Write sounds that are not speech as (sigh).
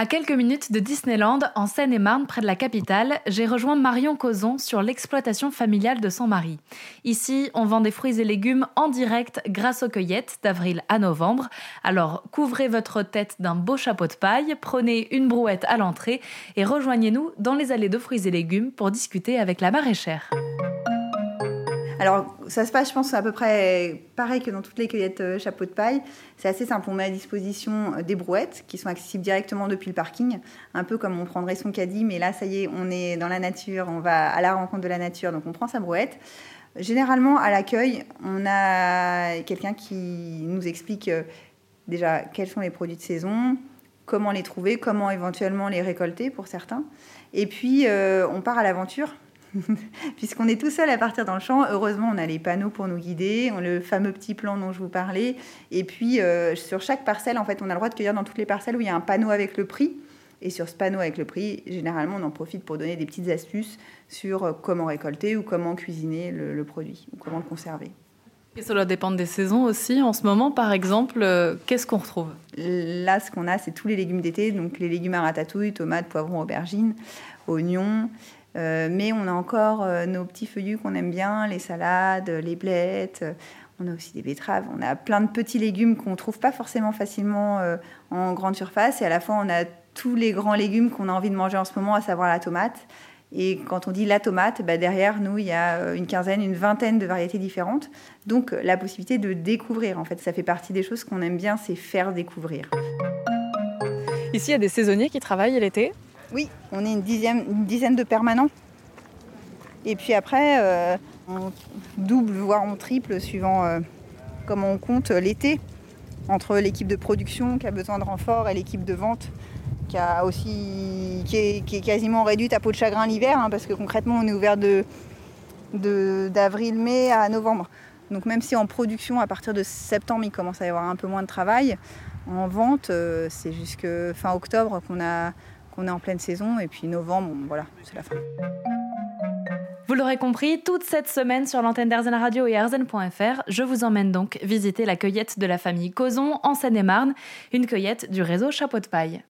À quelques minutes de Disneyland, en Seine-et-Marne, près de la capitale, j'ai rejoint Marion Causon sur l'exploitation familiale de Saint-Marie. Ici, on vend des fruits et légumes en direct grâce aux cueillettes d'avril à novembre. Alors, couvrez votre tête d'un beau chapeau de paille, prenez une brouette à l'entrée et rejoignez-nous dans les allées de fruits et légumes pour discuter avec la maraîchère. Alors, ça se passe, je pense, à peu près pareil que dans toutes les cueillettes euh, chapeau de paille. C'est assez simple. On met à disposition euh, des brouettes qui sont accessibles directement depuis le parking, un peu comme on prendrait son caddie, mais là, ça y est, on est dans la nature, on va à la rencontre de la nature, donc on prend sa brouette. Généralement, à l'accueil, on a quelqu'un qui nous explique euh, déjà quels sont les produits de saison, comment les trouver, comment éventuellement les récolter pour certains. Et puis, on part à l'aventure (laughs) Puisqu'on est tout seul à partir dans le champ, heureusement, on a les panneaux pour nous guider, on le fameux petit plan dont je vous parlais. Et puis, euh, sur chaque parcelle, en fait, on a le droit de cueillir dans toutes les parcelles où il y a un panneau avec le prix. Et sur ce panneau avec le prix, généralement, on en profite pour donner des petites astuces sur euh, comment récolter ou comment cuisiner le, produit, ou comment le conserver. Et cela dépend des saisons aussi. En ce moment, par exemple, euh, qu'est-ce qu'on retrouve? Là, ce qu'on a, c'est tous les légumes d'été, donc les légumes à ratatouille, tomates, poivrons, aubergines, oignons. Euh, mais on a encore euh, nos petits feuillus qu'on aime bien, les salades, les blettes. On a aussi des betteraves. On a plein de petits légumes qu'on ne trouve pas forcément facilement euh, en grande surface. Et à la fois, on a tous les grands légumes qu'on a envie de manger en ce moment, à savoir la tomate. Et quand on dit la tomate, bah, derrière nous, il y a une quinzaine, une vingtaine de variétés différentes. Donc la possibilité de découvrir, en fait, ça fait partie des choses qu'on aime bien, c'est faire découvrir. Ici, il y a des saisonniers qui travaillent l'été oui, on est une dizaine, de permanents. Et puis après, euh, on double, voire on triple, suivant euh, comment on compte l'été, entre l'équipe de production qui a besoin de renfort et l'équipe de vente qui, a aussi, qui, est, quasiment réduite à peau de chagrin l'hiver, hein, parce que concrètement, on est ouvert de, d'avril-mai à novembre. Donc même si en production, à partir de septembre, il commence à y avoir un peu moins de travail, en vente, euh, c'est jusque fin octobre qu'on a on est en pleine saison et puis novembre, voilà, c'est la fin. Vous l'aurez compris, toute cette semaine sur l'antenne d'Arzen Radio et arzen.fr, je vous emmène donc visiter la cueillette de la famille Causon en Seine-et-Marne, une cueillette du réseau Chapeau de Paille.